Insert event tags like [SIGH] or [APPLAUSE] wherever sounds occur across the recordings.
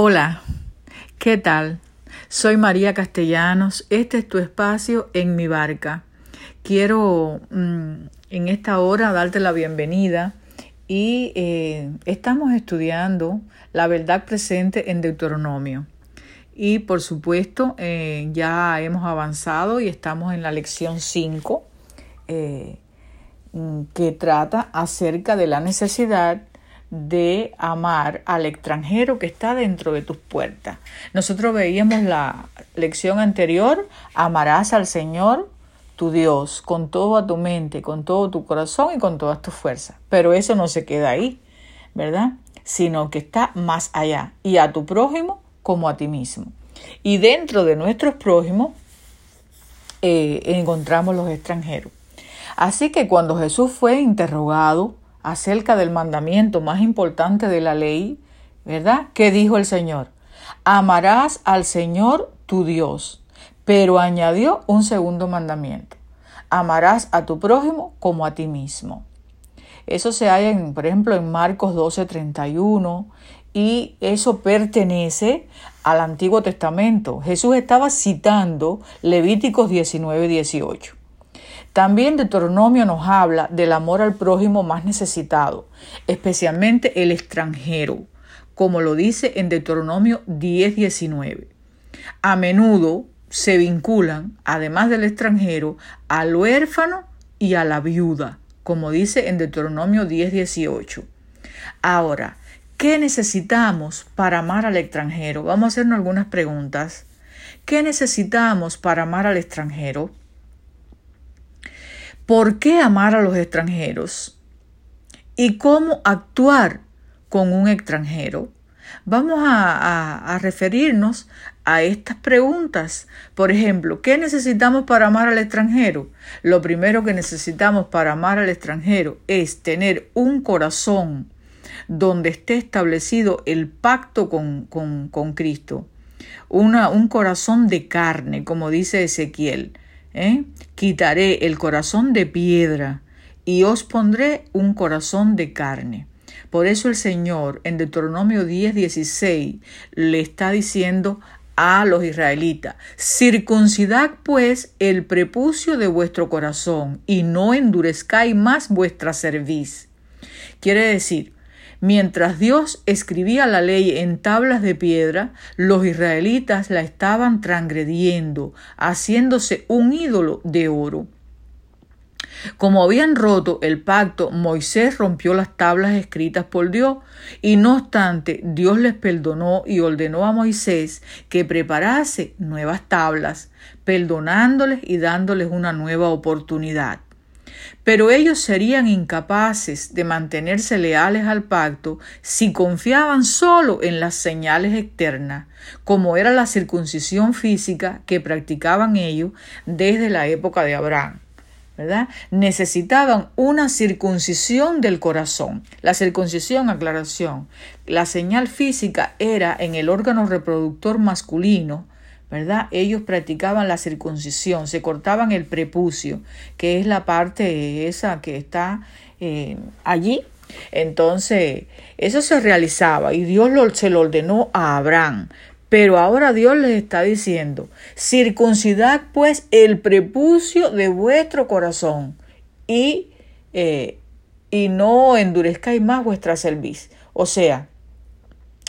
Hola, ¿qué tal? Soy María Castellanos, este es tu espacio en mi barca. Quiero mm, en esta hora darte la bienvenida y eh, estamos estudiando la verdad presente en Deuteronomio. Y por supuesto eh, ya hemos avanzado y estamos en la lección 5 eh, mm, que trata acerca de la necesidad de amar al extranjero que está dentro de tus puertas. Nosotros veíamos la lección anterior, amarás al Señor tu Dios con toda tu mente, con todo tu corazón y con todas tus fuerzas. Pero eso no se queda ahí, ¿verdad? Sino que está más allá y a tu prójimo como a ti mismo. Y dentro de nuestros prójimos eh, encontramos los extranjeros. Así que cuando Jesús fue interrogado acerca del mandamiento más importante de la ley, ¿verdad? ¿Qué dijo el Señor? Amarás al Señor tu Dios. Pero añadió un segundo mandamiento. Amarás a tu prójimo como a ti mismo. Eso se halla, en, por ejemplo, en Marcos 12:31 y eso pertenece al Antiguo Testamento. Jesús estaba citando Levíticos 19:18. También Deuteronomio nos habla del amor al prójimo más necesitado, especialmente el extranjero, como lo dice en Deuteronomio 10:19. A menudo se vinculan, además del extranjero, al huérfano y a la viuda, como dice en Deuteronomio 10:18. Ahora, ¿qué necesitamos para amar al extranjero? Vamos a hacernos algunas preguntas. ¿Qué necesitamos para amar al extranjero? ¿Por qué amar a los extranjeros? ¿Y cómo actuar con un extranjero? Vamos a, referirnos a estas preguntas. Por ejemplo, ¿qué necesitamos para amar al extranjero? Lo primero que necesitamos para amar al extranjero es tener un corazón donde esté establecido el pacto con, con, Cristo. Una, un corazón de carne, como dice Ezequiel. ¿Eh? Quitaré el corazón de piedra y os pondré un corazón de carne. Por eso el Señor en Deuteronomio 10, 16 le está diciendo a los israelitas, circuncidad pues el prepucio de vuestro corazón y no endurezcáis más vuestra cerviz. Quiere decir, Mientras Dios escribía la ley en tablas de piedra, los israelitas la estaban transgrediendo, haciéndose un ídolo de oro. Como habían roto el pacto, Moisés rompió las tablas escritas por Dios, y no obstante, Dios les perdonó y ordenó a Moisés que preparase nuevas tablas, perdonándoles y dándoles una nueva oportunidad. Pero ellos serían incapaces de mantenerse leales al pacto si confiaban solo en las señales externas, como era la circuncisión física que practicaban ellos desde la época de Abraham. ¿verdad? Necesitaban una circuncisión del corazón. La circuncisión, aclaración, la señal física era en el órgano reproductor masculino, ¿verdad? Ellos practicaban la circuncisión, se cortaban el prepucio, que es la parte esa que está eh, allí. Entonces, eso se realizaba y Dios se lo ordenó a Abraham. Pero ahora Dios les está diciendo, circuncidad pues el prepucio de vuestro corazón y, eh, y no endurezcáis más vuestra cerviz. O sea,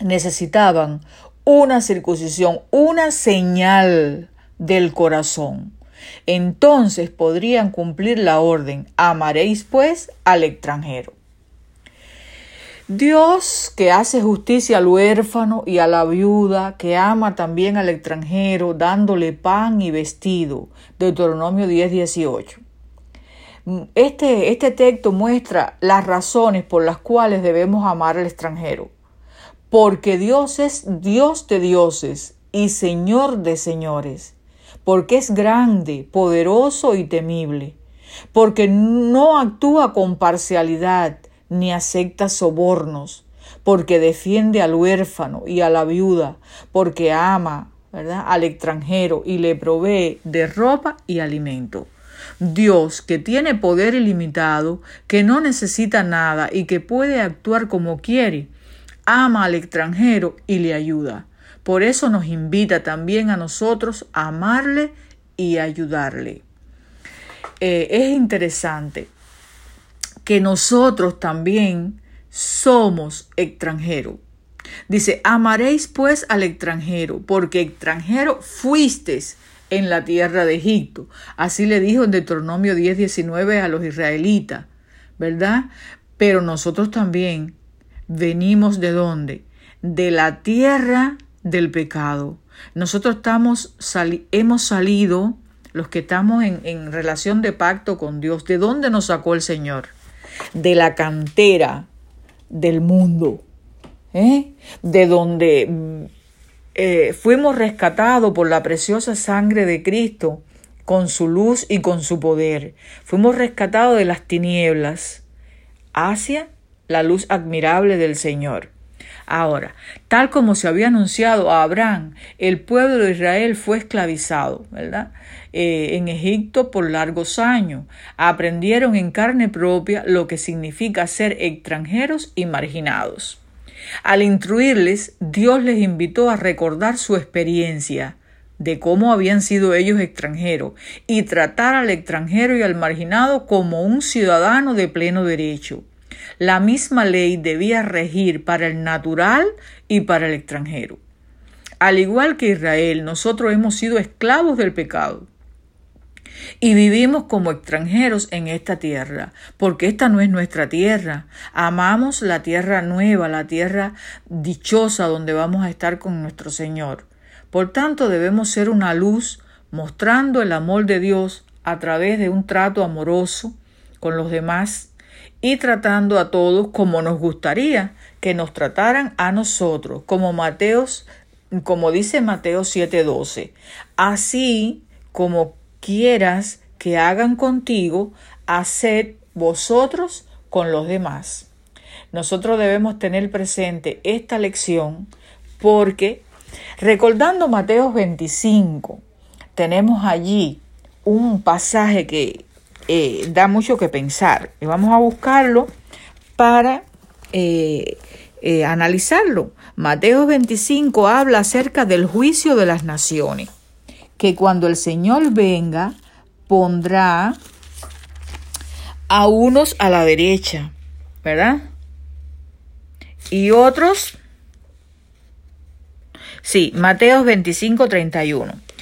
necesitaban una circuncisión, una señal del corazón. Entonces podrían cumplir la orden, amaréis pues al extranjero. Dios que hace justicia al huérfano y a la viuda, que ama también al extranjero, dándole pan y vestido. Deuteronomio 10, 18. Este, este texto muestra las razones por las cuales debemos amar al extranjero porque Dios es Dios de dioses y Señor de señores, porque es grande, poderoso y temible, porque no actúa con parcialidad ni acepta sobornos, porque defiende al huérfano y a la viuda, porque ama ¿verdad? al extranjero y le provee de ropa y alimento. Dios, que tiene poder ilimitado, que no necesita nada y que puede actuar como quiere, ama al extranjero y le ayuda. Por eso nos invita también a nosotros a amarle y ayudarle. Eh, es interesante que nosotros también somos extranjeros. Dice, amaréis pues al extranjero, porque extranjero fuisteis en la tierra de Egipto. Así le dijo en Deuteronomio 10, 19 a los israelitas, ¿verdad? Pero nosotros también venimos de dónde? De la tierra del pecado. Nosotros estamos hemos salido, los que estamos en, en relación de pacto con Dios, ¿de dónde nos sacó el Señor? De la cantera del mundo, ¿eh? de donde eh, fuimos rescatados por la preciosa sangre de Cristo, con su luz y con su poder. Fuimos rescatados de las tinieblas hacia la luz admirable del Señor. Ahora, tal como se había anunciado a Abraham, el pueblo de Israel fue esclavizado, ¿verdad? Eh, en Egipto por largos años. Aprendieron en carne propia lo que significa ser extranjeros y marginados. Al instruirles, Dios les invitó a recordar su experiencia de cómo habían sido ellos extranjeros y tratar al extranjero y al marginado como un ciudadano de pleno derecho. La misma ley debía regir para el natural y para el extranjero. Al igual que Israel, nosotros hemos sido esclavos del pecado y vivimos como extranjeros en esta tierra, porque esta no es nuestra tierra. Amamos la tierra nueva, la tierra dichosa donde vamos a estar con nuestro Señor. Por tanto, debemos ser una luz mostrando el amor de Dios a través de un trato amoroso con los demás y tratando a todos como nos gustaría que nos trataran a nosotros, como Mateos, como dice Mateo 7:12. Así como quieras que hagan contigo, haced vosotros con los demás. Nosotros debemos tener presente esta lección porque recordando Mateo 25, tenemos allí un pasaje que eh, da mucho que pensar y vamos a buscarlo para eh, eh, analizarlo. Mateo 25 habla acerca del juicio de las naciones que cuando el Señor venga, pondrá a unos a la derecha, ¿verdad? Y otros, sí, Mateo 25, 31.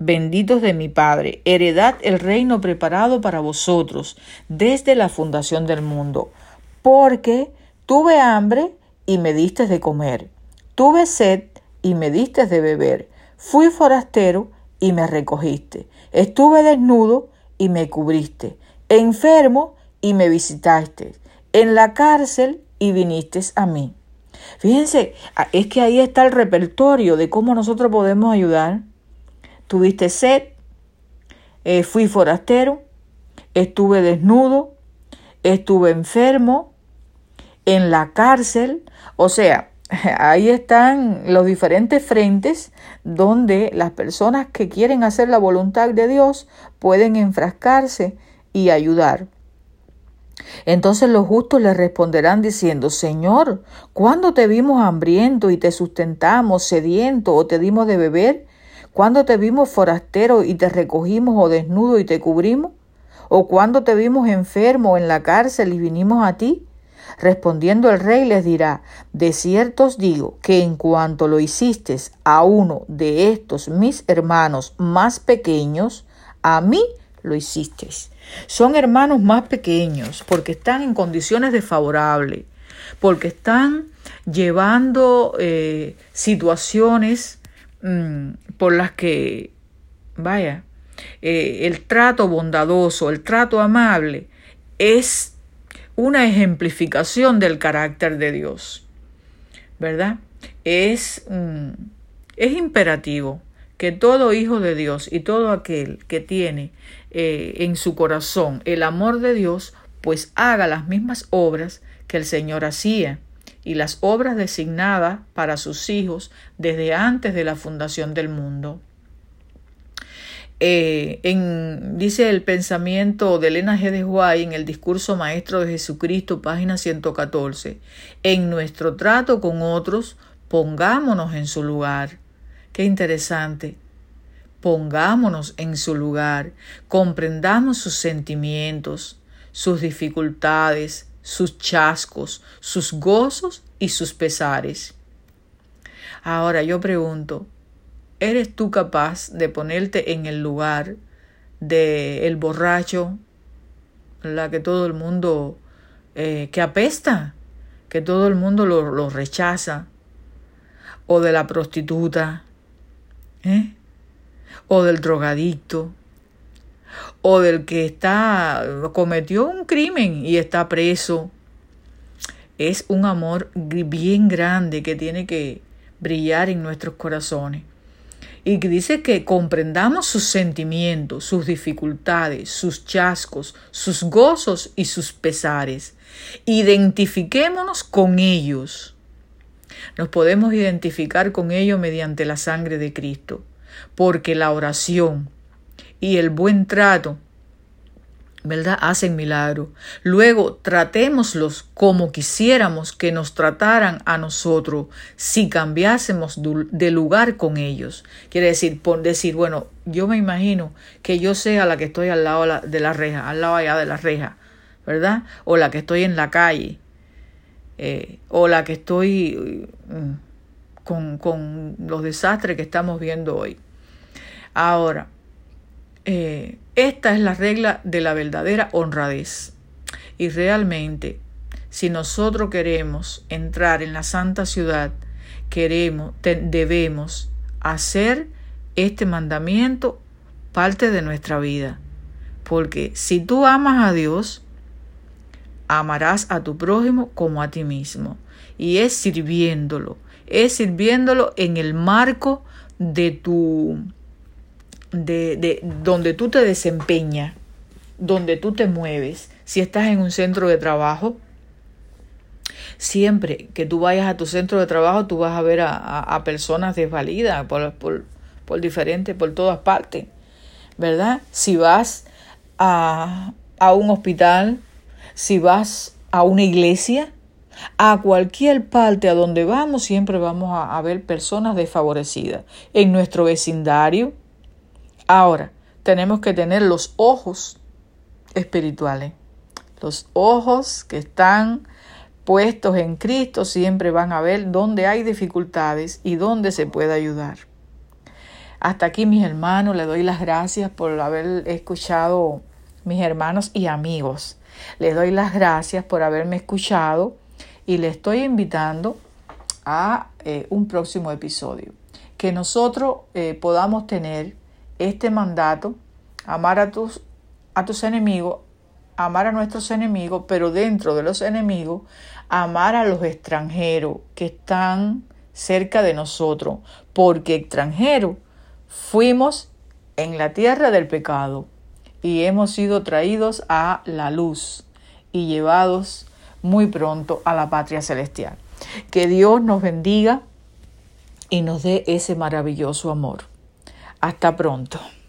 benditos de mi Padre, heredad el reino preparado para vosotros desde la fundación del mundo, porque tuve hambre y me diste de comer, tuve sed y me diste de beber, fui forastero y me recogiste, estuve desnudo y me cubriste, enfermo y me visitaste, en la cárcel y viniste a mí. Fíjense, es que ahí está el repertorio de cómo nosotros podemos ayudar tuviste sed, eh, fui forastero, estuve desnudo, estuve enfermo, en la cárcel, o sea, [LAUGHS] ahí están los diferentes frentes donde las personas que quieren hacer la voluntad de Dios pueden enfrascarse y ayudar. Entonces los justos le responderán diciendo, Señor, ¿cuándo te vimos hambriento y te sustentamos, sediento o te dimos de beber? ¿Cuándo te vimos forastero y te recogimos o desnudo y te cubrimos? ¿O cuándo te vimos enfermo en la cárcel y vinimos a ti? Respondiendo el rey les dirá, de cierto os digo que en cuanto lo hiciste a uno de estos mis hermanos más pequeños, a mí lo hicisteis. Son hermanos más pequeños porque están en condiciones desfavorables, porque están llevando eh, situaciones Mm, por las que, vaya, eh, el trato bondadoso, el trato amable, es una ejemplificación del carácter de Dios, ¿verdad? Es, mm, es imperativo que todo hijo de Dios y todo aquel que tiene eh, en su corazón el amor de Dios, pues haga las mismas obras que el Señor hacía y las obras designadas para sus hijos desde antes de la fundación del mundo. Eh, en, dice el pensamiento de Elena G. de Guay en el discurso maestro de Jesucristo, página 114. En nuestro trato con otros, pongámonos en su lugar. Qué interesante. Pongámonos en su lugar, comprendamos sus sentimientos, sus dificultades, sus chascos, sus gozos y sus pesares. Ahora yo pregunto, ¿eres tú capaz de ponerte en el lugar de el borracho, la que todo el mundo, eh, que apesta, que todo el mundo lo, lo rechaza, o de la prostituta, ¿eh? o del drogadicto, o del que está cometió un crimen y está preso. Es un amor bien grande que tiene que brillar en nuestros corazones. Y que dice que comprendamos sus sentimientos, sus dificultades, sus chascos, sus gozos y sus pesares. Identifiquémonos con ellos. Nos podemos identificar con ellos mediante la sangre de Cristo, porque la oración, y el buen trato, ¿verdad? Hacen milagro. Luego tratémoslos como quisiéramos que nos trataran a nosotros si cambiásemos de lugar con ellos. Quiere decir, por decir, bueno, yo me imagino que yo sea la que estoy al lado de la reja, al lado allá de la reja, ¿verdad? O la que estoy en la calle, eh, o la que estoy mm, con, con los desastres que estamos viendo hoy. Ahora, eh, esta es la regla de la verdadera honradez. Y realmente, si nosotros queremos entrar en la santa ciudad, queremos, debemos hacer este mandamiento parte de nuestra vida. Porque si tú amas a Dios, amarás a tu prójimo como a ti mismo. Y es sirviéndolo, es sirviéndolo en el marco de tu de, de donde tú te desempeñas, donde tú te mueves, si estás en un centro de trabajo, siempre que tú vayas a tu centro de trabajo, tú vas a ver a, personas desvalidas por, por, por diferentes, por todas partes, ¿verdad? Si vas a, a un hospital, si vas a una iglesia, a cualquier parte a donde vamos, siempre vamos a, a ver personas desfavorecidas. En nuestro vecindario, Ahora, tenemos que tener los ojos espirituales. Los ojos que están puestos en Cristo siempre van a ver dónde hay dificultades y dónde se puede ayudar. Hasta aquí, mis hermanos, le doy las gracias por haber escuchado, mis hermanos y amigos. Les doy las gracias por haberme escuchado y le estoy invitando a eh, un próximo episodio. Que nosotros eh, podamos tener este mandato, amar a tus, a tus enemigos, amar a nuestros enemigos, pero dentro de los enemigos, amar a los extranjeros que están cerca de nosotros, porque extranjeros fuimos en la tierra del pecado y hemos sido traídos a la luz y llevados muy pronto a la patria celestial. Que Dios nos bendiga y nos dé ese maravilloso amor. Hasta pronto.